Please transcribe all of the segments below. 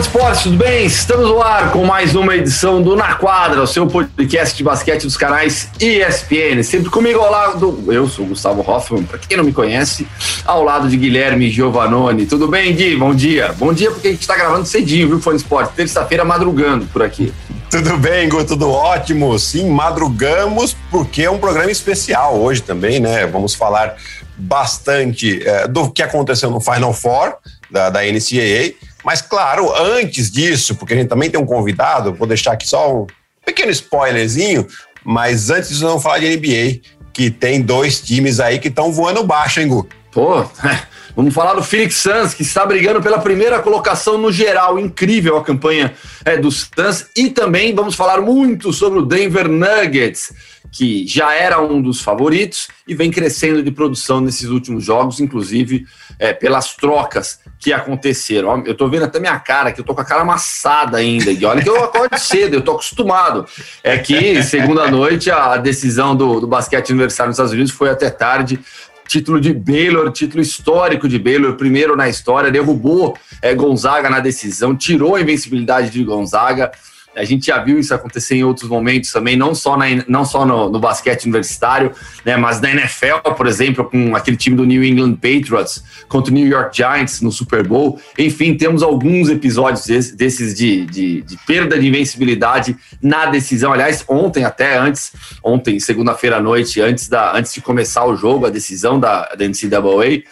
de esporte, tudo bem? Estamos no ar com mais uma edição do Na Quadra, o seu podcast de basquete dos canais ESPN. Sempre comigo ao lado, eu sou o Gustavo Hoffman, para quem não me conhece, ao lado de Guilherme Giovanoni. Tudo bem, Gui? Bom dia. Bom dia porque a gente está gravando cedinho, viu, fã de esporte? Terça-feira madrugando por aqui. Tudo bem, Gu? Tudo ótimo. Sim, madrugamos porque é um programa especial hoje também, né? Vamos falar bastante é, do que aconteceu no Final Four da, da NCAA mas, claro, antes disso, porque a gente também tem um convidado, vou deixar aqui só um pequeno spoilerzinho, mas antes disso, vamos falar de NBA, que tem dois times aí que estão voando baixo, hein, Gu? Pô, vamos falar do Phoenix Suns, que está brigando pela primeira colocação no geral. Incrível a campanha é, dos Suns. E também vamos falar muito sobre o Denver Nuggets, que já era um dos favoritos e vem crescendo de produção nesses últimos jogos, inclusive é, pelas trocas que aconteceram. Eu tô vendo até minha cara, que eu tô com a cara amassada ainda. E olha que eu acordo cedo, eu tô acostumado. É que, segunda noite, a decisão do, do basquete universitário nos Estados Unidos foi até tarde. Título de Baylor, título histórico de Baylor, primeiro na história, derrubou é, Gonzaga na decisão, tirou a invencibilidade de Gonzaga. A gente já viu isso acontecer em outros momentos também, não só, na, não só no, no, basquete universitário, né, mas na NFL, por exemplo, com aquele time do New England Patriots contra o New York Giants no Super Bowl. Enfim, temos alguns episódios desses, desses de, de, de, perda de invencibilidade na decisão. Aliás, ontem, até antes, ontem, segunda-feira à noite, antes, da, antes de começar o jogo, a decisão da, da NCAA,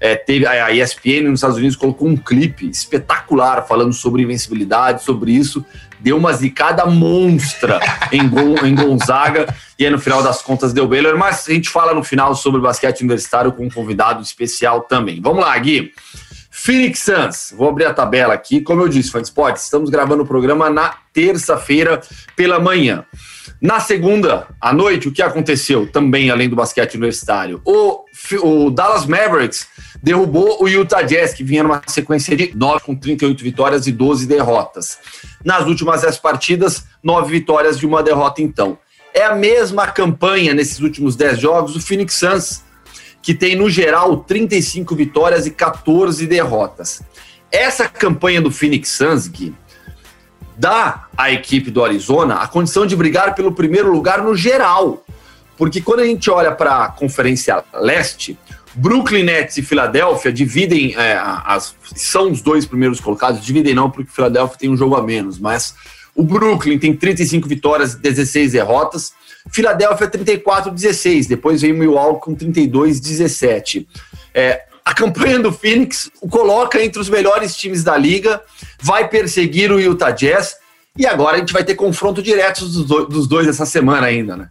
é, teve a ESPN nos Estados Unidos colocou um clipe espetacular falando sobre invencibilidade, sobre isso deu uma zicada monstra em, Gon, em Gonzaga e aí, no final das contas deu Baylor, mas a gente fala no final sobre basquete universitário com um convidado especial também. Vamos lá, Gui. Phoenix Suns, vou abrir a tabela aqui. Como eu disse, Fã Esporte, estamos gravando o programa na terça-feira pela manhã. Na segunda à noite, o que aconteceu também, além do basquete universitário? O, o Dallas Mavericks derrubou o Utah Jazz, que vinha numa sequência de 9 com 38 vitórias e 12 derrotas. Nas últimas 10 partidas, 9 vitórias e uma derrota, então. É a mesma campanha nesses últimos 10 jogos do Phoenix Suns, que tem, no geral, 35 vitórias e 14 derrotas. Essa campanha do Phoenix Suns, Gui, dá à equipe do Arizona a condição de brigar pelo primeiro lugar no geral. Porque quando a gente olha para a Conferência Leste, Brooklyn Nets e Filadélfia dividem, é, as, são os dois primeiros colocados, dividem não, porque Filadélfia tem um jogo a menos, mas o Brooklyn tem 35 vitórias e 16 derrotas, Filadélfia 34-16, depois vem Milwaukee com 32-17. É, a campanha do Phoenix o coloca entre os melhores times da liga, vai perseguir o Utah Jazz e agora a gente vai ter confronto direto dos dois essa semana ainda, né?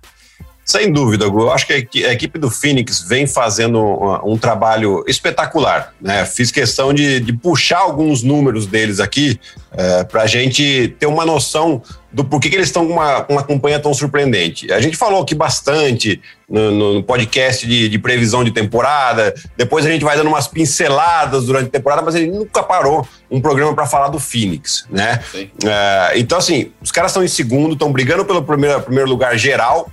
Sem dúvida. Eu acho que a equipe do Phoenix vem fazendo um, um trabalho espetacular. Né? Fiz questão de, de, puxar alguns números deles aqui é, para a gente ter uma noção do porquê que eles estão com uma, uma campanha tão surpreendente. A gente falou aqui bastante no, no podcast de, de, previsão de temporada, depois a gente vai dando umas pinceladas durante a temporada, mas ele nunca parou um programa para falar do Phoenix, né? É, então, assim, os caras estão em segundo, estão brigando pelo primeiro, primeiro lugar geral,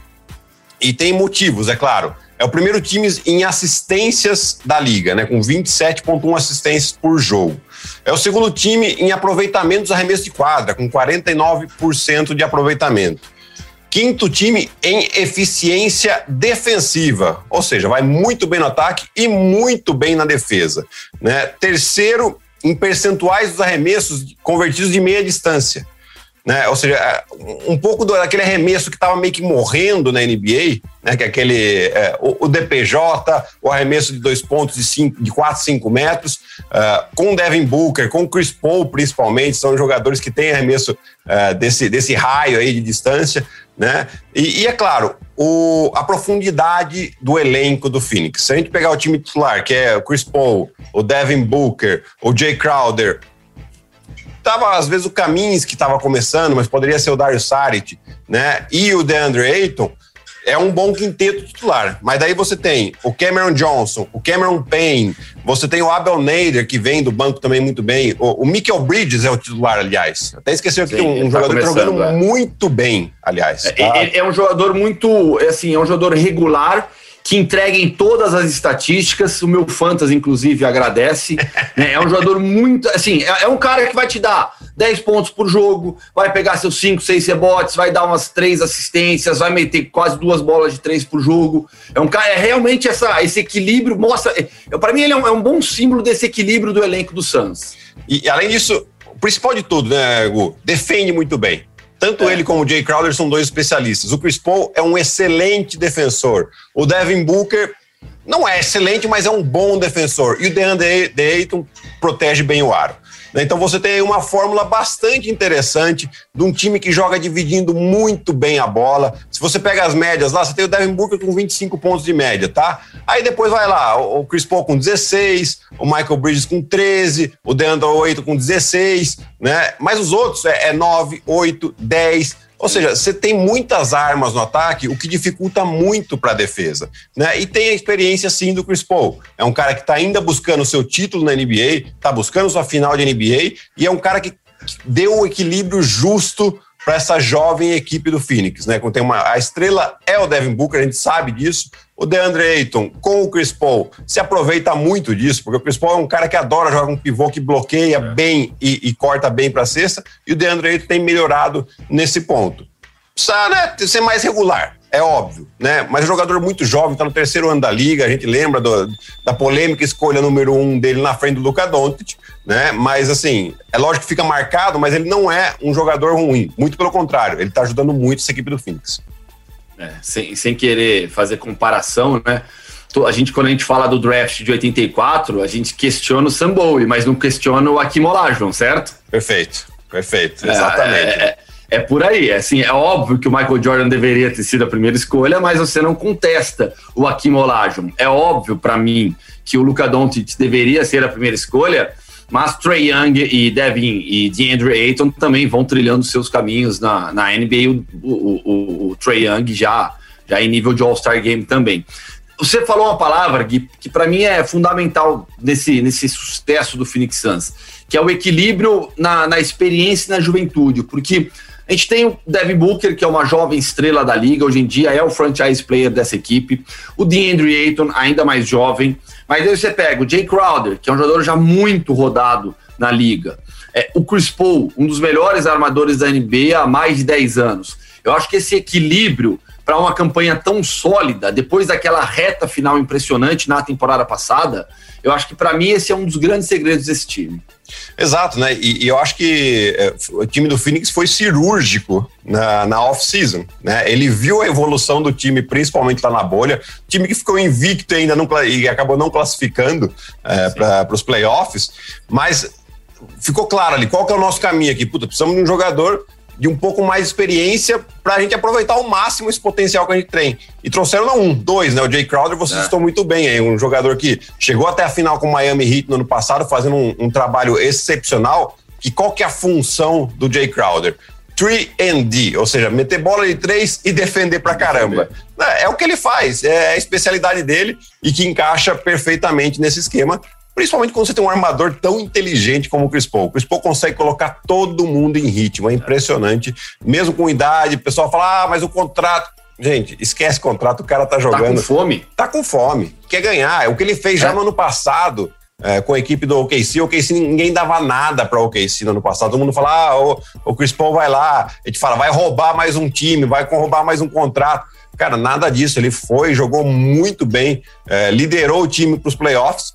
e tem motivos, é claro. É o primeiro time em assistências da liga, né, com 27,1 assistências por jogo. É o segundo time em aproveitamento dos arremessos de quadra, com 49% de aproveitamento. Quinto time em eficiência defensiva, ou seja, vai muito bem no ataque e muito bem na defesa. Né? Terceiro em percentuais dos arremessos convertidos de meia distância né? Ou seja, é, um pouco daquele arremesso que estava meio que morrendo na NBA, né? Que é aquele é, o, o, DPJ, o arremesso de dois pontos de, cinco, de 4, 5 metros, uh, com o Devin Booker, com o Chris Paul principalmente, são jogadores que têm arremesso uh, desse, desse raio aí de distância, né? E, e é claro, o, a profundidade do elenco do Phoenix. Se a gente pegar o time titular, que é o Chris Paul, o Devin Booker, o Jay Crowder, tava, às vezes, o Camins que estava começando, mas poderia ser o Dario Saric, né? E o DeAndre Ayton, é um bom quinteto titular. Mas daí você tem o Cameron Johnson, o Cameron Payne, você tem o Abel Nader, que vem do banco também muito bem. O, o Michael Bridges é o titular, aliás. Até esqueceu que um, um tá jogador jogando é. muito bem, aliás. É, tá? É, é, um jogador muito, é assim, é um jogador regular que entreguem todas as estatísticas. O meu Fantasy, inclusive, agradece. Né? É um jogador muito. Assim, é, é, um cara que vai te dar 10 pontos por jogo, vai pegar seus 5, 6 rebotes, vai dar umas 3 assistências, vai meter quase duas bolas de 3 por jogo. É um cara, é realmente essa, esse equilíbrio. Mostra. É, Para mim, ele é um, é um bom símbolo desse equilíbrio do elenco do Suns. E além disso, o principal de tudo, né, Gu? Defende muito bem. Tanto é. ele como o Jay Crowder são dois especialistas. O Chris Paul é um excelente defensor. O Devin Booker não é excelente, mas é um bom defensor. E o DeAndre Ayton protege bem o aro. Né? Então você tem aí uma fórmula bastante interessante de um time que joga dividindo muito bem a bola. Se você pega as médias lá, você tem o Devin Booker com 25 pontos de média, tá? Aí depois vai lá, o Chris Paul com 16, o Michael Bridges com 13, o DeAndre Ayton com 16, né? Mas os outros é, é 9, 8, 10, ou seja, você tem muitas armas no ataque, o que dificulta muito para a defesa. Né? E tem a experiência sim do Chris Paul. É um cara que está ainda buscando o seu título na NBA, está buscando sua final de NBA e é um cara que deu o equilíbrio justo para essa jovem equipe do Phoenix, né? Tem uma, a estrela é o Devin Booker, a gente sabe disso. O DeAndre Ayton com o Chris Paul se aproveita muito disso, porque o Chris Paul é um cara que adora jogar um pivô que bloqueia é. bem e, e, corta bem para a cesta, e o DeAndre Ayton tem melhorado nesse ponto. Precisa né, ser mais regular, é óbvio, né? Mas é um jogador muito jovem, está no terceiro ano da liga, a gente lembra do, da polêmica escolha número um dele na frente do Luka Doncic, né? Mas assim, é lógico que fica marcado, mas ele não é um jogador ruim. Muito pelo contrário, ele está ajudando muito essa equipe do Phoenix. É, sem, sem querer fazer comparação, né? A gente, quando a gente fala do draft de 84, a gente questiona o Sam Bowie, mas não questiona o Akim Olajuwon, certo? Perfeito, perfeito, exatamente. É, é, é, por aí, é assim, é óbvio que o Michael Jordan deveria ter sido a primeira escolha, mas você não contesta o Akim Olajuwon. É óbvio para mim que o Luka Doncic deveria ser a primeira escolha, mas Trey Young e Devin e DeAndre Ayton também vão trilhando seus caminhos na, na NBA. O, o, o, o Trey Young já, já em nível de All-Star Game também. Você falou uma palavra, Gui, que para mim é fundamental nesse, nesse sucesso do Phoenix Suns, que é o equilíbrio na, na experiência e na juventude, porque a gente tem o Devin Booker, que é uma jovem estrela da liga, hoje em dia é o franchise player dessa equipe. O DeAndre Ayton, ainda mais jovem. Mas aí você pega o Jay Crowder, que é um jogador já muito rodado na liga. É, o Chris Paul, um dos melhores armadores da NBA há mais de 10 anos. Eu acho que esse equilíbrio para uma campanha tão sólida, depois daquela reta final impressionante na temporada passada, eu acho que para mim esse é um dos grandes segredos desse time. Exato, né? E, e eu acho que é, o time do Phoenix foi cirúrgico na, na off-season, né? Ele viu a evolução do time, principalmente lá na bolha, time que ficou invicto ainda não, e acabou não classificando é, para os playoffs, mas ficou claro ali qual que é o nosso caminho aqui. Puta, precisamos de um jogador de um pouco mais de experiência para a gente aproveitar ao máximo esse potencial que a gente tem. E trouxeram não um, dois, né? O Jay Crowder, vocês é. estão muito bem aí, um jogador que chegou até a final com o Miami Heat no ano passado, fazendo um, um trabalho excepcional. E qual que é a função do Jay Crowder? 3 and D, ou seja, meter bola de três e defender pra caramba. É, é, o que ele faz, é a especialidade dele e que encaixa perfeitamente nesse esquema. Principalmente quando você tem um armador tão inteligente como o Chris Paul. O Chris Paul consegue colocar todo mundo em ritmo, é impressionante. Mesmo com idade, o pessoal fala, ah, mas o contrato. Gente, esquece contrato, o cara tá jogando. Tá com fome? Tá com fome, quer ganhar. É o que ele fez é. já no ano passado. É, com a equipe do OKC, o OKC ninguém dava nada para o OKC no ano passado. Todo mundo fala, ah, o, o Chris Paul vai lá, a gente fala, vai roubar mais um time, vai roubar mais um contrato. Cara, nada disso. Ele foi, jogou muito bem, é, liderou o time para os playoffs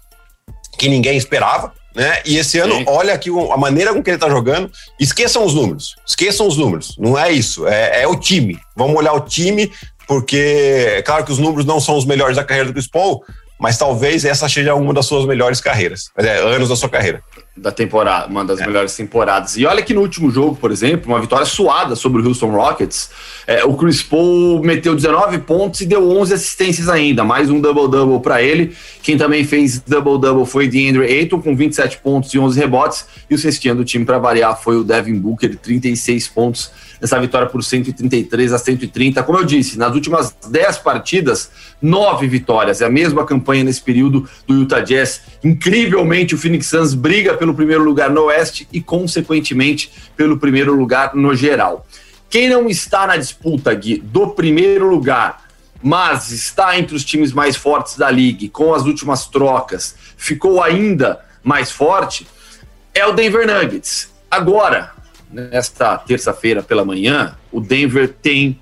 que ninguém esperava. Né? E esse ano, Sim. olha aqui a maneira com que ele está jogando. Esqueçam os números, esqueçam os números. Não é isso, é, é, o time. Vamos olhar o time, porque é claro que os números não são os melhores da carreira do Chris Paul, mas talvez essa seja uma das suas melhores carreiras, é, anos da sua carreira da temporada, uma das é. melhores temporadas. E olha que no último jogo, por exemplo, uma vitória suada sobre o Houston Rockets, é, o Chris Paul meteu 19 pontos e deu 11 assistências ainda, mais um double-double para ele. Quem também fez double-double foi DeAndre Ayton, com 27 pontos e 11 rebotes, e o cestinha do time, para variar, foi o Devin Booker, 36 pontos nessa vitória por 133 a 130. Como eu disse, nas últimas 10 partidas, nove vitórias. É a mesma campanha nesse período do Utah Jazz. Incrivelmente, o Phoenix Suns briga pelo primeiro lugar no Oeste e, consequentemente, pelo primeiro lugar no geral. Quem não está na disputa, Gui, do primeiro lugar mas está entre os times mais fortes da liga, com as últimas trocas, ficou ainda mais forte, é o Denver Nuggets. Agora, nesta terça-feira pela manhã, o Denver tem.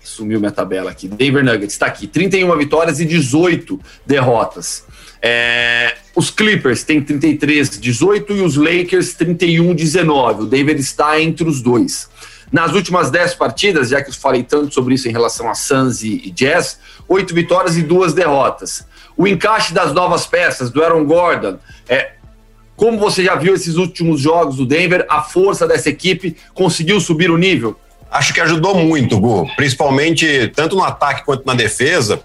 Sumiu minha tabela aqui. Denver Nuggets está aqui: 31 vitórias e 18 derrotas. É, os Clippers têm 33, 18 e os Lakers 31, 19. O Denver está entre os dois. Nas últimas 10 partidas, já que eu falei tanto sobre isso em relação a Suns e Jazz, 8 vitórias e 2 derrotas. O encaixe das novas peças, do Aaron Gordon, é, como você já viu esses últimos jogos do Denver, a força dessa equipe conseguiu subir o nível? Acho que ajudou muito, Gu, principalmente tanto no ataque quanto na defesa,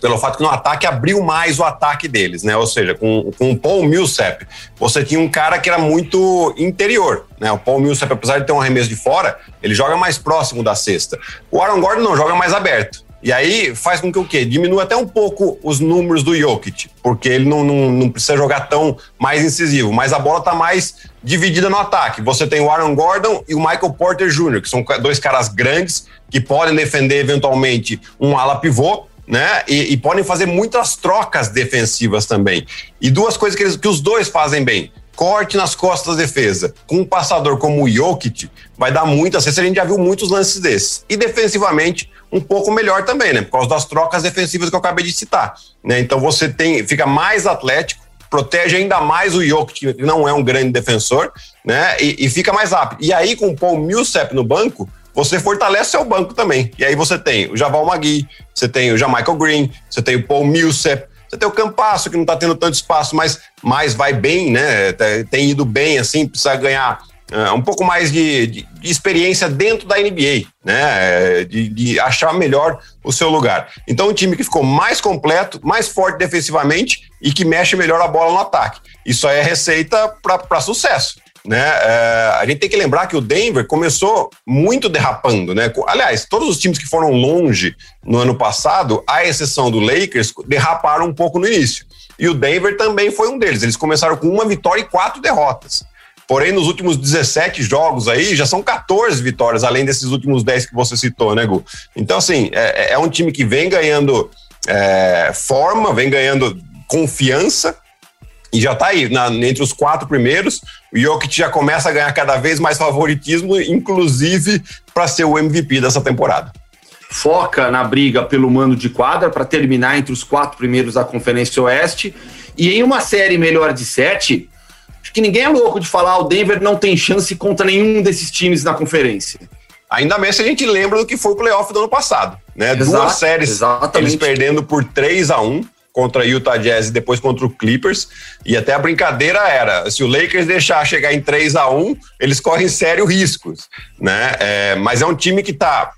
pelo fato que no ataque abriu mais o ataque deles, né? Ou seja, com, com o Paul Millsap, você tinha um cara que era muito interior, né? O Paul Millsap, apesar de ter um arremesso de fora, ele joga mais próximo da cesta. O Aaron Gordon não joga mais aberto. E aí faz com que o quê? Diminua até um pouco os números do Jokic, porque ele não, não, não precisa jogar tão mais incisivo, mas a bola está mais dividida no ataque. Você tem o Aaron Gordon e o Michael Porter Jr., que são dois caras grandes que podem defender eventualmente um ala pivô, né? E, e podem fazer muitas trocas defensivas também. E duas coisas que, eles, que os dois fazem bem corte nas costas da defesa. Com um passador como o Jokic, vai dar cesta. A gente já viu muitos lances desses. E defensivamente, um pouco melhor também, né? Por causa das trocas defensivas que eu acabei de citar. Né? Então você tem, fica mais atlético, protege ainda mais o Jokic, que não é um grande defensor, né? E, e fica mais rápido. E aí, com o Paul Millsap no banco, você fortalece seu banco também. E aí você tem o Javal Magui, você tem o Jamaica Green, você tem o Paul Millsap, você tem o Campasso, que não está tendo tanto espaço, mas, mas vai bem, né? Tem ido bem, assim, precisa ganhar uh, um pouco mais de, de, de, experiência dentro da NBA, né? De, de, achar melhor o seu lugar. Então, um time que ficou mais completo, mais forte defensivamente e que mexe melhor a bola no ataque. Isso aí é receita para sucesso. Né? É, a gente tem que lembrar que o Denver começou muito derrapando, né? Aliás, todos os times que foram longe no ano passado, à exceção do Lakers, derraparam um pouco no início. E o Denver também foi um deles. Eles começaram com uma vitória e quatro derrotas. Porém, nos últimos 17 jogos aí, já são 14 vitórias, além desses últimos 10 que você citou, né, Gu? Então, assim, é, é um time que vem ganhando é, forma, vem ganhando confiança e já está aí, na, entre os quatro primeiros. O Jokic já começa a ganhar cada vez mais favoritismo, inclusive para ser o MVP dessa temporada. Foca na briga pelo mando de quadra para terminar entre os quatro primeiros da Conferência Oeste. E em uma série melhor de sete, Acho que ninguém é louco de falar o Denver não tem chance contra nenhum desses times na conferência. Ainda mais se a gente lembra do que foi o playoff do ano passado. Né? Exato, Duas séries, exatamente. eles perdendo por 3 a 1 contra Utah Jazz e depois contra o Clippers. E até a brincadeira era: se o Lakers deixar chegar em 3 a 1 eles correm sérios riscos. Né? É, mas é um time que está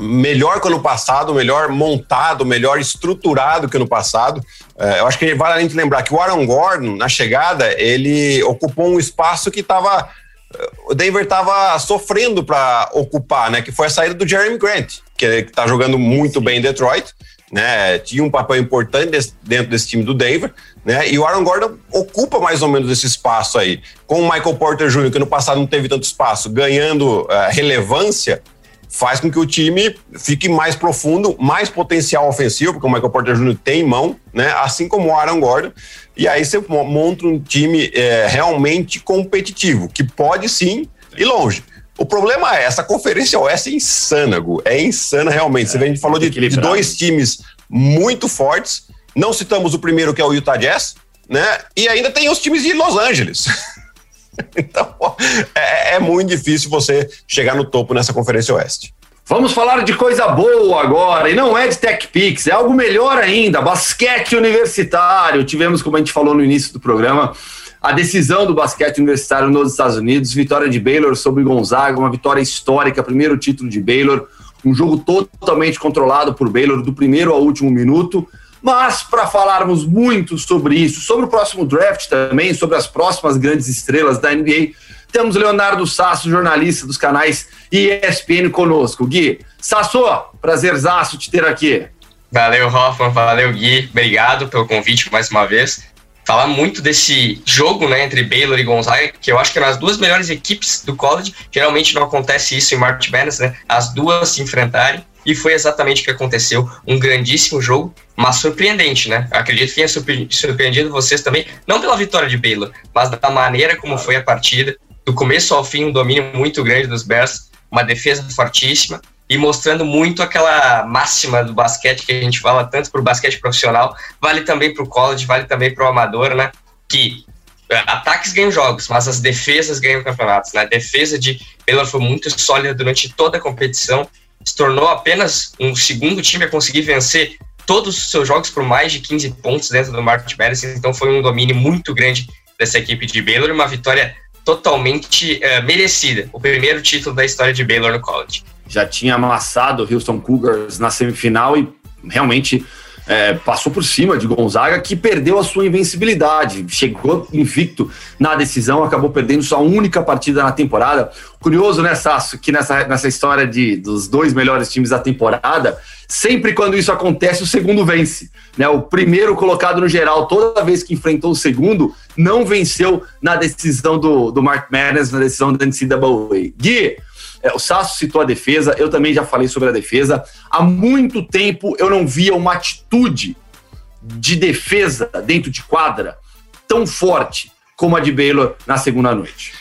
melhor que o ano passado, melhor montado, melhor estruturado que o ano passado. É, eu acho que vale a gente lembrar que o Aaron Gordon, na chegada, ele ocupou um espaço que estava. O Denver estava sofrendo para ocupar, né? Que foi a saída do Jeremy Grant, que está jogando muito bem em Detroit, né? Tinha um papel importante desse, dentro desse time do Denver, né? E o Aaron Gordon ocupa mais ou menos esse espaço aí. Com o Michael Porter Jr., que no passado não teve tanto espaço, ganhando uh, relevância, faz com que o time fique mais profundo, mais potencial ofensivo, porque o Michael Porter Jr. tem mão, né? Assim como o Aaron Gordon. E aí você monta um time é, realmente competitivo, que pode sim ir longe. O problema é, essa conferência oeste é insana, Gu. É insana realmente. É, você vê, a gente falou de, de dois times muito fortes. Não citamos o primeiro, que é o Utah Jazz, né? E ainda tem os times de Los Angeles. Então, é, é muito difícil você chegar no topo nessa Conferência Oeste. Vamos falar de coisa boa agora, e não é de Tech Pix, é algo melhor ainda, basquete universitário. Tivemos, como a gente falou no início do programa, a decisão do basquete universitário nos Estados Unidos, vitória de Baylor sobre Gonzaga, uma vitória histórica, primeiro título de Baylor, um jogo totalmente controlado por Baylor do primeiro ao último minuto. Mas para falarmos muito sobre isso, sobre o próximo draft também, sobre as próximas grandes estrelas da NBA, temos Leonardo Sasso, jornalista dos canais ESPN conosco. Gui, Sasso, prazerzaço te ter aqui. Valeu, Hoffman, valeu, Gui. Obrigado pelo convite mais uma vez. Falar muito desse jogo né, entre Baylor e Gonzaga, que eu acho que eram as duas melhores equipes do college. Geralmente não acontece isso em March Madness, né? As duas se enfrentarem. E foi exatamente o que aconteceu. Um grandíssimo jogo, mas surpreendente, né? Acredito que tenha surpreendido vocês também, não pela vitória de Baylor, mas da maneira como foi a partida. Do começo ao fim, um domínio muito grande dos Bears, uma defesa fortíssima e mostrando muito aquela máxima do basquete que a gente fala tanto para o basquete profissional, vale também para o college, vale também para o amador, né? Que é, ataques ganham jogos, mas as defesas ganham campeonatos. Né? A defesa de Baylor foi muito sólida durante toda a competição, se tornou apenas um segundo time a conseguir vencer todos os seus jogos por mais de 15 pontos dentro do Market Madison, então foi um domínio muito grande dessa equipe de Baylor uma vitória totalmente uh, merecida, o primeiro título da história de Baylor no college já tinha amassado o Houston Cougars na semifinal e realmente é, passou por cima de Gonzaga, que perdeu a sua invencibilidade. Chegou invicto na decisão, acabou perdendo sua única partida na temporada. Curioso, né, Sasso, que nessa, nessa história de, dos dois melhores times da temporada, sempre quando isso acontece, o segundo vence. Né? O primeiro colocado no geral, toda vez que enfrentou o segundo, não venceu na decisão do, do Mark Madness, na decisão da NCAA. Gui, o Sasso citou a defesa, eu também já falei sobre a defesa. Há muito tempo eu não via uma atitude de defesa dentro de quadra tão forte como a de Baylor na segunda noite.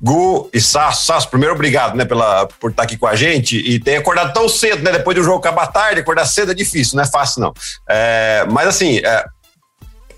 Gu e Sasso, Sasso, primeiro obrigado, né, pela, por estar aqui com a gente e ter acordado tão cedo, né, depois do jogo acabar tarde, acordar cedo é difícil, não é fácil não. É, mas assim, é,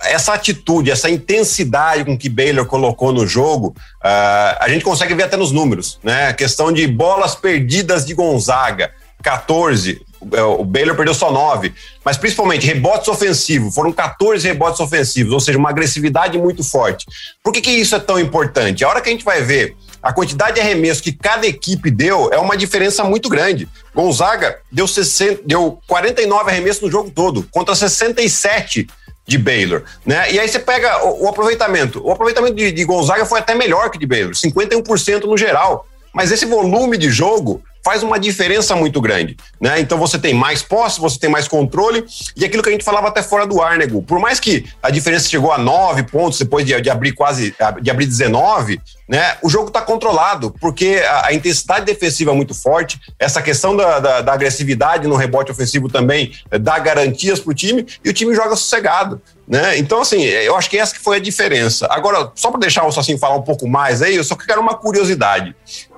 essa atitude, essa intensidade com que Baylor colocou no jogo, uh, a gente consegue ver até nos números, né? A questão de bolas perdidas de Gonzaga, 14, é, o Baylor perdeu só 9, mas principalmente rebotes ofensivos, foram 14 rebotes ofensivos, ou seja, uma agressividade muito forte. Por que, que isso é tão importante? A hora que a gente vai ver a quantidade de arremesso que cada equipe deu é uma diferença muito grande. Gonzaga deu, 60, deu 49 arremessos no jogo todo, contra 67 de Baylor, né? E aí você pega o, o aproveitamento. O aproveitamento de, de, Gonzaga foi até melhor que de Baylor, 51% no geral. Mas esse volume de jogo faz uma diferença muito grande, né? Então você tem mais posse, você tem mais controle e aquilo que a gente falava até fora do ar, né? Por mais que a diferença chegou a nove pontos depois de, de abrir quase, de abrir 19, né? O jogo está controlado porque a, a, intensidade defensiva é muito forte, essa questão da, da, da agressividade no rebote ofensivo também eh, dá garantias para o time e o time joga sossegado, né? Então, assim, eu acho que essa que foi a diferença. Agora, só para deixar o Sassim falar um pouco mais aí, eu só quero uma curiosidade.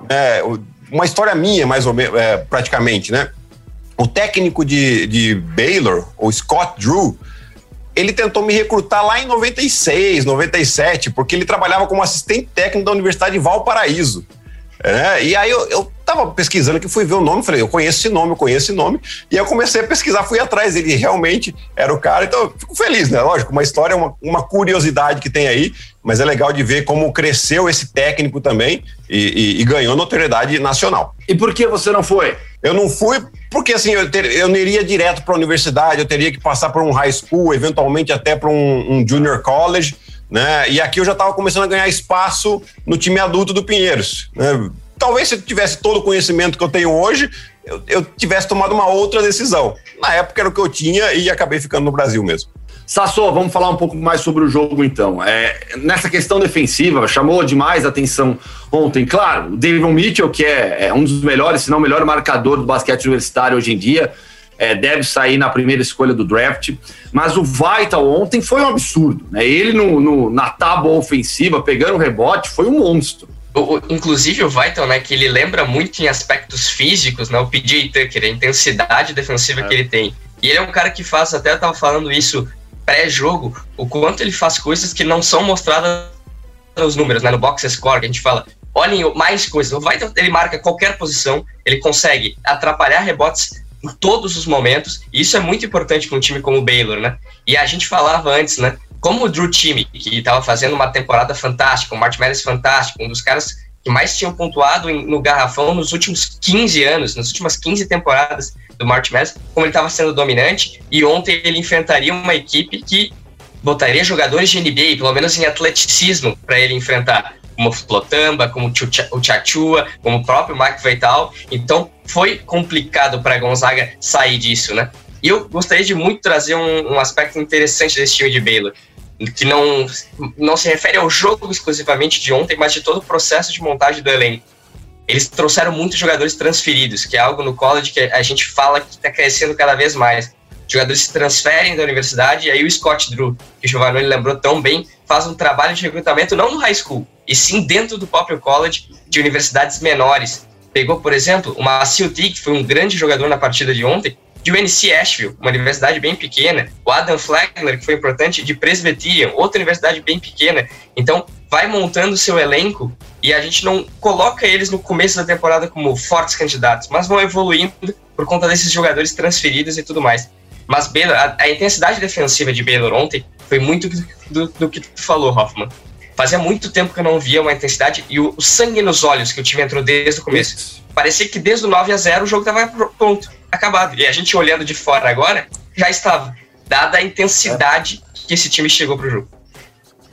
É, uma história minha, mais ou menos, é, praticamente, né? O técnico de, de Baylor, o Scott Drew, ele tentou me recrutar lá em 96, 97, porque ele trabalhava como assistente técnico da Universidade de Valparaíso. É, e aí eu, eu tava pesquisando que fui ver o nome, falei, eu conheço esse nome, eu conheço esse nome, e eu comecei a pesquisar, fui atrás, ele realmente era o cara, então eu fico feliz, né? Lógico, uma história, uma, uma curiosidade que tem aí, mas é legal de ver como cresceu esse técnico também e, e, e ganhou notoriedade nacional. E por que você não foi? Eu não fui porque assim eu, ter, eu não iria direto para a universidade, eu teria que passar por um high school, eventualmente até para um, um junior college, né? E aqui eu já estava começando a ganhar espaço no time adulto do Pinheiros. Né? Talvez se eu tivesse todo o conhecimento que eu tenho hoje, eu, eu tivesse tomado uma outra decisão. Na época era o que eu tinha e acabei ficando no Brasil mesmo. Sassô, vamos falar um pouco mais sobre o jogo então. É, nessa questão defensiva, chamou demais a atenção ontem. Claro, o David Mitchell, que é, é, um dos melhores, se não o melhor marcador do basquete universitário hoje em dia, é, deve sair na primeira escolha do draft. Mas o Vital ontem foi um absurdo. Né? Ele no, no, na tábua ofensiva, pegando o rebote, foi um monstro. O, inclusive o Vital, né, que ele lembra muito em aspectos físicos, né, o PJ Tucker, a intensidade defensiva é. que ele tem. E ele é um cara que faz, até eu tava falando isso pré-jogo, o quanto ele faz coisas que não são mostradas nos números, né, no box score, que a gente fala, olhem mais coisas. O Vital, ele marca qualquer posição, ele consegue atrapalhar rebotes em todos os momentos, e isso é muito importante para um time como o Baylor, né? E a gente falava antes, né, como o Drew Time, que estava fazendo uma temporada fantástica, o Martin Mellis fantástico, um dos caras que mais tinham pontuado no garrafão nos últimos 15 anos, nas últimas 15 temporadas do March Madness, como ele estava sendo dominante, e ontem ele enfrentaria uma equipe que botaria jogadores de NBA, pelo menos em atleticismo, para ele enfrentar, como o Flotamba, como o Chachua, como o próprio Mark Veital. Então foi complicado para Gonzaga sair disso, né? E eu gostaria de muito trazer um, um aspecto interessante desse time de Baylor que não, não se refere ao jogo exclusivamente de ontem, mas de todo o processo de montagem do elenco. Eles trouxeram muitos jogadores transferidos, que é algo no college que a gente fala que está crescendo cada vez mais. Jogadores se transferem da universidade, e aí o Scott Drew, que o Giovanni lembrou tão bem, faz um trabalho de recrutamento não no high school, e sim dentro do próprio college de universidades menores. Pegou, por exemplo, o Macio que foi um grande jogador na partida de ontem, de UNC Asheville, uma universidade bem pequena, o Adam Flagler, que foi importante, de Presbyterian, outra universidade bem pequena. Então, vai montando seu elenco e a gente não coloca eles no começo da temporada como fortes candidatos, mas vão evoluindo por conta desses jogadores transferidos e tudo mais. Mas Baylor, a, a intensidade defensiva de Baylor ontem foi muito do, do, que tu falou, Hoffman. Fazia muito tempo que eu não via uma intensidade e o, o sangue nos olhos que o time entrou desde o começo. Parecia que desde o 9 a 0 o jogo estava pronto acabado. E a gente olhando de fora agora, já estava, dada a intensidade é. que esse time chegou pro jogo.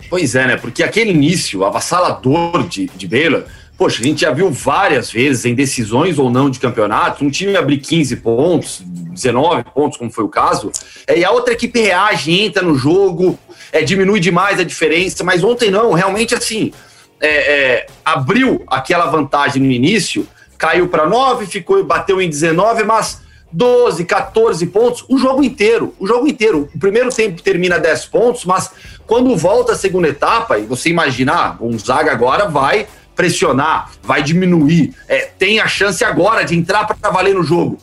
Pois é, né? Porque aquele início avassalador de, de Baylor, poxa, a gente já viu várias vezes em decisões ou não de campeonatos, um time abrir 15 pontos, 19 pontos, como foi o caso, é, e a outra equipe reage, entra no jogo, é, diminui demais a diferença, mas ontem não, realmente assim, é, é, abriu aquela vantagem no início, caiu para 9, ficou, bateu em 19, mas 12, 14 pontos o jogo inteiro. O jogo inteiro. O primeiro tempo termina 10 pontos, mas quando volta a segunda etapa, e você imaginar, o Gonzaga agora vai pressionar, vai diminuir, é, tem a chance agora de entrar para valer no jogo.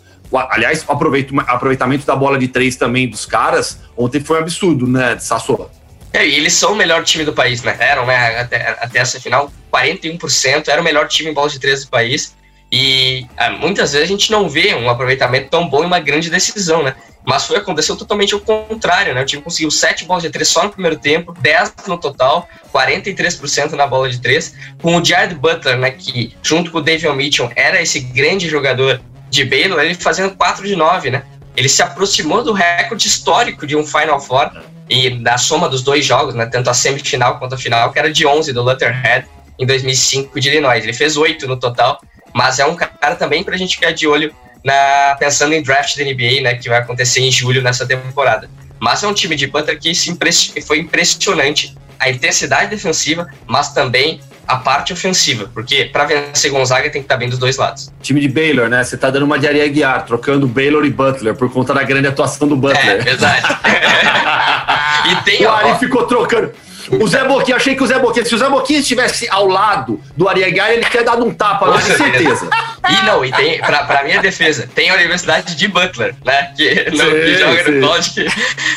Aliás, o aproveitamento da bola de três também dos caras ontem foi um absurdo, né, Sassou? É, e eles são o melhor time do país, né? Eram, né? Até, até essa final, 41%, era o melhor time em bola de três do país. E ah, muitas vezes a gente não vê um aproveitamento tão bom em uma grande decisão, né? Mas foi aconteceu totalmente o contrário, né? O time conseguiu 7 bolas de 3 só no primeiro tempo, 10 no total, 43% na bola de 3, com o Jared Butler, né, que junto com o David Mitchell era esse grande jogador de Baylor, ele fazendo 4 de 9, né? Ele se aproximou do recorde histórico de um Final Four e da soma dos dois jogos, né, tanto a semifinal quanto a final, que era de 11 do Lutherhead em 2005 de Illinois. Ele fez 8 no total mas é um cara também para a gente ficar de olho na, pensando em draft da NBA, né, que vai acontecer em julho nessa temporada. Mas é um time de Panther que impress, foi impressionante a intensidade defensiva, mas também a parte ofensiva, porque para vencer Gonzaga tem que estar tá bem dos dois lados. Time de Baylor, né? Você tá dando uma de Aria Guiar, trocando Baylor e Butler por conta da grande atuação do Butler. É, verdade. e tem, o Ari ficou trocando. O Zé Boquinha, achei que o Zé Boquinha, se o Zé Boquinha estivesse ao lado do Ariegai, ele tinha dado um tapa lá, com certeza. E não, e tem, pra, pra minha defesa, tem a Universidade de Butler, né? Que, no, sim, que joga sim. no college, que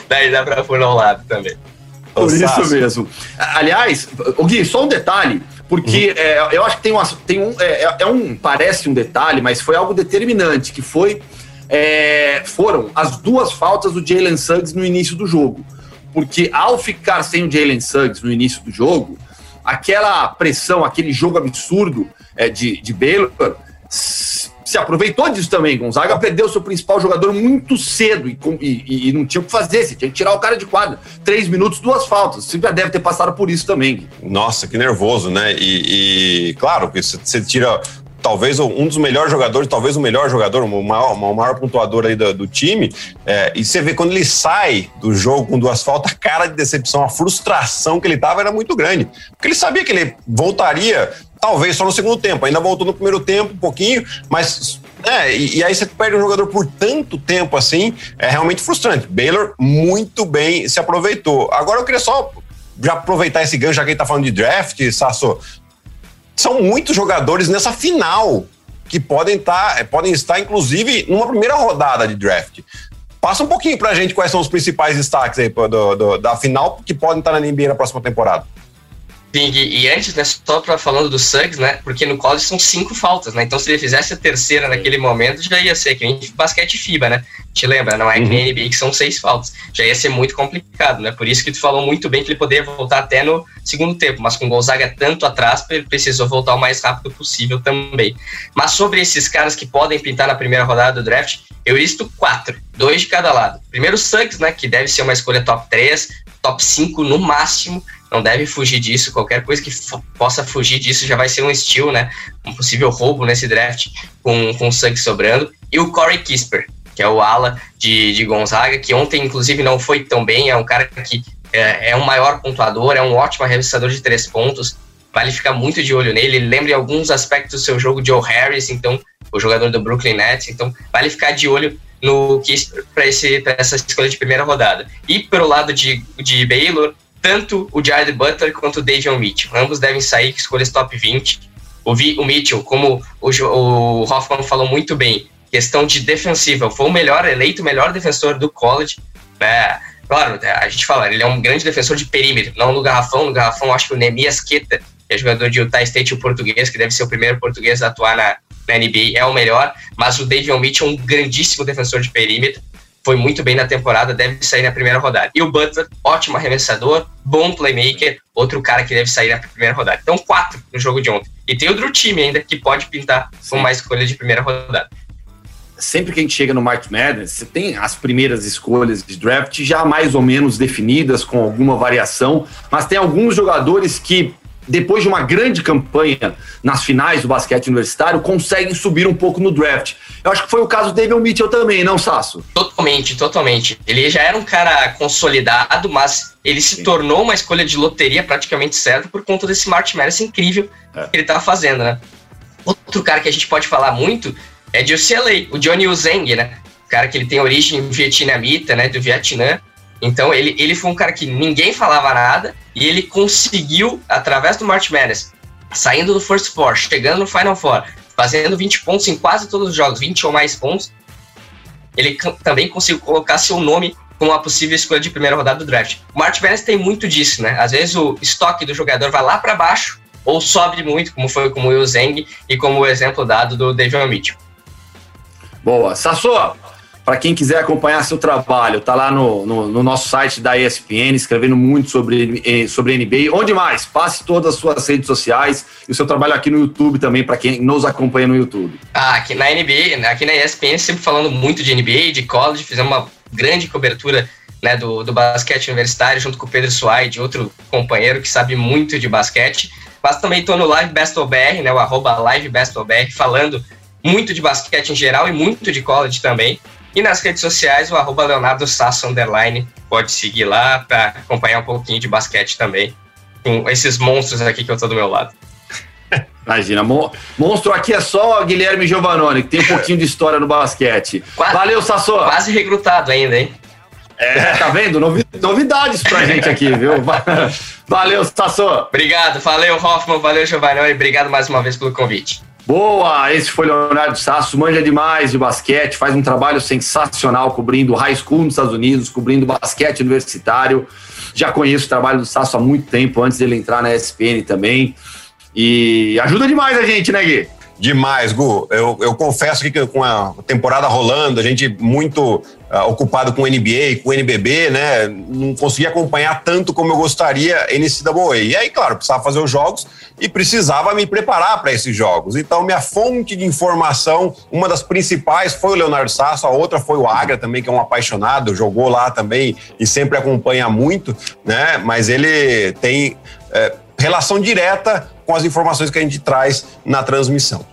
daí dá pra pôr ao lado também. Por isso mesmo. Aliás, o Gui, só um detalhe, porque uhum. é, eu acho que tem, uma, tem um, é, é, um. Parece um detalhe, mas foi algo determinante, que foi. É, foram as duas faltas do Jalen Suggs no início do jogo porque ao ficar sem o Jalen Suggs no início do jogo, aquela pressão, aquele jogo absurdo é, de, de Baylor se aproveitou disso também. Gonzaga perdeu seu principal jogador muito cedo e, e, e, não tinha o que fazer. Você tinha que tirar o cara de quadra. Três minutos, duas faltas. Você já deve ter passado por isso também. Nossa, que nervoso, né? E, e claro, que você tira talvez um dos melhores jogadores, talvez o melhor jogador, o maior, o maior pontuador aí do, do time. É, e você vê quando ele sai do jogo com duas faltas, a cara de decepção, a frustração que ele tava era muito grande. Porque ele sabia que ele voltaria, talvez só no segundo tempo. Ainda voltou no primeiro tempo um pouquinho, mas é, e, e, aí você perde um jogador por tanto tempo assim, é realmente frustrante. Baylor muito bem se aproveitou. Agora eu queria só já aproveitar esse gancho, já que ele tá falando de draft, Sasso, são muitos jogadores nessa final que podem, tá, eh, podem estar, inclusive, numa primeira rodada de draft. Passa um pouquinho pra gente quais são os principais destaques aí do, do, da final que podem estar na NBA na próxima temporada. Sim, e, antes, né, só pra, falando do Suggs, né, porque no college são cinco faltas, né, então se ele fizesse a terceira naquele momento, já ia ser que nem basquete FIBA, né, te lembra, não é que nem uhum. NBA que são seis faltas, já ia ser muito complicado, né, por isso que tu falou muito bem que ele poderia voltar até no segundo tempo, mas com o Gonzaga tanto atrás, ele precisou voltar o mais rápido possível também. Mas sobre esses caras que podem pintar na primeira rodada do draft, eu listo quatro, dois de cada lado. Primeiro o Suggs, né, que deve ser uma escolha top 3, top 5 no máximo, não deve fugir disso. Qualquer coisa que possa fugir disso já vai ser um steal, né? Um possível roubo nesse draft com, com sangue sobrando. E o Corey Kisper, que é o ala de, de Gonzaga, que ontem, inclusive, não foi tão bem. É um cara que é, é um maior pontuador, é um ótimo arremessador de três pontos. Vale ficar muito de olho nele. Ele lembra em alguns aspectos do seu jogo Joe Harris, então, o jogador do Brooklyn Nets. Então, vale ficar de olho no que para essa escolha de primeira rodada. E pelo lado de, de Baylor, tanto o Jared Butler quanto o Davion Mitchell. Ambos devem sair escolhas top 20. O, o Mitchell, como o, o Hoffman falou muito bem, questão de defensiva, foi o melhor, eleito o melhor defensor do college. Né? Claro, a gente fala, ele é um grande defensor de perímetro, não no garrafão. No garrafão, acho que o Nemias Queta, que é jogador de Utah State, o português, que deve ser o primeiro português a atuar na, na NBA, é o melhor. Mas o Davion Mitchell é um grandíssimo defensor de perímetro foi muito bem na temporada, deve sair na primeira rodada. E o Butler, ótimo arremessador, bom playmaker, outro cara que deve sair na primeira rodada. Então, quatro no jogo de ontem. E tem outro time ainda que pode pintar Sim. com mais escolha de primeira rodada. Sempre que a gente chega no March Madness, você tem as primeiras escolhas de draft já mais ou menos definidas, com alguma variação, mas tem alguns jogadores que depois de uma grande campanha nas finais do basquete universitário, conseguem subir um pouco no draft. Eu acho que foi o caso do David Mitchell também, não, Sasso? Totalmente, totalmente. Ele já era um cara consolidado, mas ele se tornou uma escolha de loteria praticamente certa por conta desse March Madness incrível é. que ele estava fazendo, né? Outro cara que a gente pode falar muito é de UCLA, o Johnny Uzeng, né? O cara que ele tem origem vietnamita, né, do Vietnã. Então ele, ele foi um cara que ninguém falava nada e ele conseguiu, através do March Madness, saindo do First Four, chegando no Final Four, fazendo 20 pontos em quase todos os jogos, 20 ou mais pontos, ele também conseguiu colocar seu nome como uma possível escolha de primeira rodada do draft. O March Madness tem muito disso, né? Às vezes o estoque do jogador vai lá para baixo ou sobe muito, como foi com o Will Zeng e como o exemplo dado do David Mitchell. Boa. Sassô, para quem quiser acompanhar seu trabalho, tá lá no, no, no, nosso site da ESPN, escrevendo muito sobre, eh, sobre NBA. Onde mais? Passe todas as suas redes sociais e o seu trabalho aqui no YouTube também, para quem nos acompanha no YouTube. Ah, aqui na NBA, aqui na ESPN, sempre falando muito de NBA, de college, fizemos uma grande cobertura né, do, do basquete universitário, junto com o Pedro Suaide, outro companheiro que sabe muito de basquete. Mas também estou no Live Best BR, né, o arroba Live Best BR, falando muito de basquete em geral e muito de college também. E nas redes sociais, o arroba Leonardo Sasso Underline. Pode seguir lá para acompanhar um pouquinho de basquete também. Com esses monstros aqui que eu tô do meu lado. Imagina, monstro aqui é só Guilherme Giovanoni, que tem um pouquinho de história no basquete. Quase, Valeu, Sasso. Quase recrutado ainda, hein? É, tá vendo? Novi novidades pra gente aqui, viu? Valeu, Sasso. Obrigado, valeu, Hoffman, valeu, Giovanni, obrigado mais uma vez pelo convite. Boa! Esse foi Leonardo Sasso, manja demais de basquete, faz um trabalho sensacional cobrindo high school nos Estados Unidos, cobrindo basquete universitário. Já conheço o trabalho do Sasso há muito tempo, antes dele entrar na ESPN também. E ajuda demais a gente, né, Gui? Demais, Gu. Eu, eu confesso que com a temporada rolando, a gente muito uh, ocupado com NBA, com NBB, né? Não conseguia acompanhar tanto como eu gostaria NCAA. E aí, claro, precisava fazer os jogos e precisava me preparar para esses jogos. Então, minha fonte de informação, uma das principais foi o Leonardo Sasso, a outra foi o Agra também, que é um apaixonado, jogou lá também e sempre acompanha muito, né? Mas ele tem é, relação direta com as informações que a gente traz na transmissão.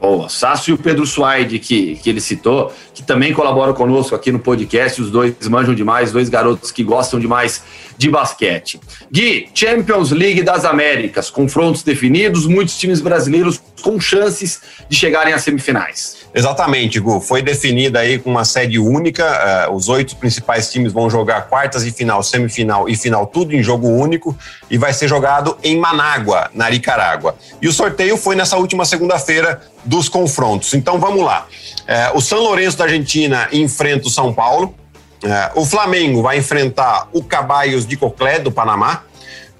Boa. Sácio e o Pedro Suaide, que, que ele citou, que também colaboram conosco aqui no podcast. Os dois manjam demais, dois garotos que gostam demais de basquete. Gui, Champions League das Américas, confrontos definidos, muitos times brasileiros com chances de chegarem às semifinais. Exatamente, Gu. Foi definida aí com uma sede única. Uh, os oito principais times vão jogar quartas e final, semifinal e final, tudo em jogo único. E vai ser jogado em Manágua, na Nicarágua. E o sorteio foi nessa última segunda-feira dos confrontos. Então vamos lá. Uh, o São Lourenço da Argentina enfrenta o São Paulo. Uh, o Flamengo vai enfrentar o Caballos de Coclé, do Panamá.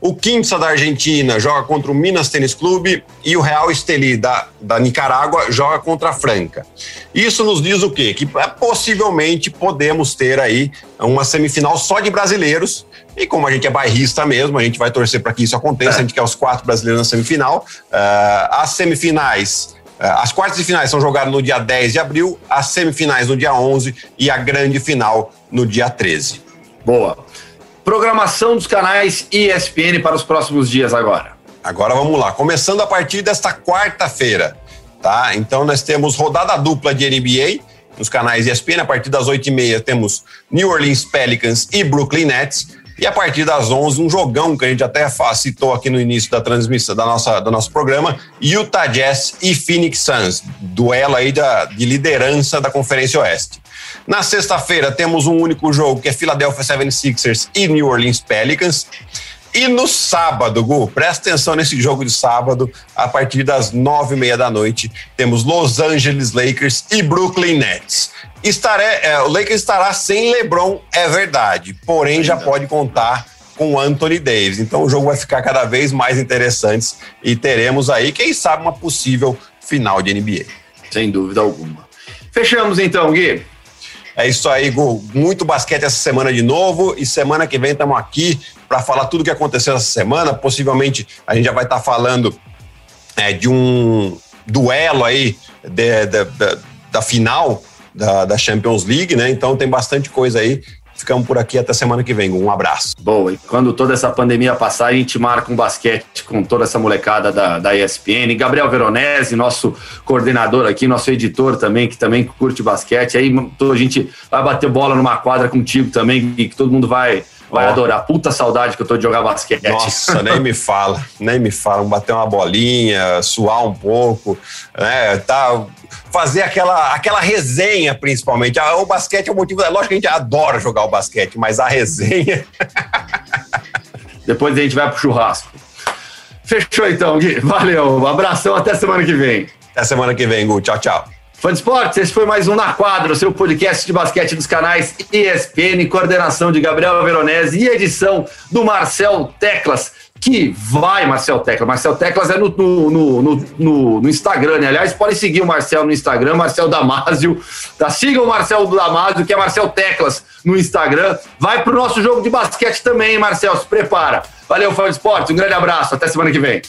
O Quimsa da Argentina joga contra o Minas Tênis Clube e o Real Esteli da, da Nicarágua joga contra a Franca. Isso nos diz o quê? Que é, possivelmente podemos ter aí uma semifinal só de brasileiros. E como a gente é bairrista mesmo, a gente vai torcer para que isso aconteça. É. A gente quer os quatro brasileiros na semifinal. Uh, as semifinais as quartas de finais são jogadas no dia 10 de abril, as semifinais no dia 11 e a grande final no dia 13. Boa. Programação dos canais ESPN para os próximos dias agora. Agora vamos lá, começando a partir desta quarta-feira, tá? Então nós temos rodada dupla de NBA nos canais ESPN. A partir das 8h30 temos New Orleans Pelicans e Brooklyn Nets. E a partir das 11, um jogão que a gente até citou aqui no início da transmissão da nossa, do nosso programa, Utah Jazz e Phoenix Suns, duelo aí da, de liderança da Conferência Oeste. Na sexta-feira temos um único jogo que é Philadelphia 76ers e New Orleans Pelicans. E no sábado, Gu, presta atenção nesse jogo de sábado, a partir das nove e meia da noite, temos Los Angeles Lakers e Brooklyn Nets. Estaré, é, o Lakers estará sem LeBron, é verdade, porém já pode contar com Anthony Davis. Então o jogo vai ficar cada vez mais interessante e teremos aí, quem sabe, uma possível final de NBA. Sem dúvida alguma. Fechamos então, Gui. É isso aí, Gu. Muito basquete essa semana de novo e semana que vem estamos aqui para falar tudo o que aconteceu essa semana. Possivelmente a gente já vai estar tá falando é, de um duelo aí de, de, de, da final da, da Champions League, né? Então tem bastante coisa aí ficamos por aqui até semana que vem. Um abraço. Boa, e quando toda essa pandemia passar, a gente marca um basquete com toda essa molecada da, da ESPN. Gabriel Veronese, nosso coordenador aqui, nosso editor também, que também curte basquete. Aí a gente vai bater bola numa quadra contigo também, que todo mundo vai vai oh. adorar. Puta saudade que eu tô de jogar basquete. Nossa, nem me fala, nem me fala. Bater uma bolinha, suar um pouco, né? Tá, fazer aquela, aquela resenha, principalmente. Ah, o basquete é o motivo. Lógico que a gente adora jogar o basquete, mas a resenha. Depois a gente vai pro churrasco. Fechou então, Gui. Valeu. Um abração, até semana que vem. Até semana que vem, Gu. Tchau, tchau. Fã de esportes, esse foi mais um Na Quadra, seu podcast de basquete dos canais ESPN, coordenação de Gabriel Veronese e edição do Marcel Teclas, que vai, Marcel Teclas. Marcel Teclas é no, no, no, no, no Instagram, né? Aliás, podem seguir o Marcel no Instagram, Marcel Damasio. Tá? Sigam o Marcel Damasio, que é Marcel Teclas no Instagram. Vai pro nosso jogo de basquete também, Marcel, se prepara. Valeu, fã de esportes, um grande abraço, até semana que vem.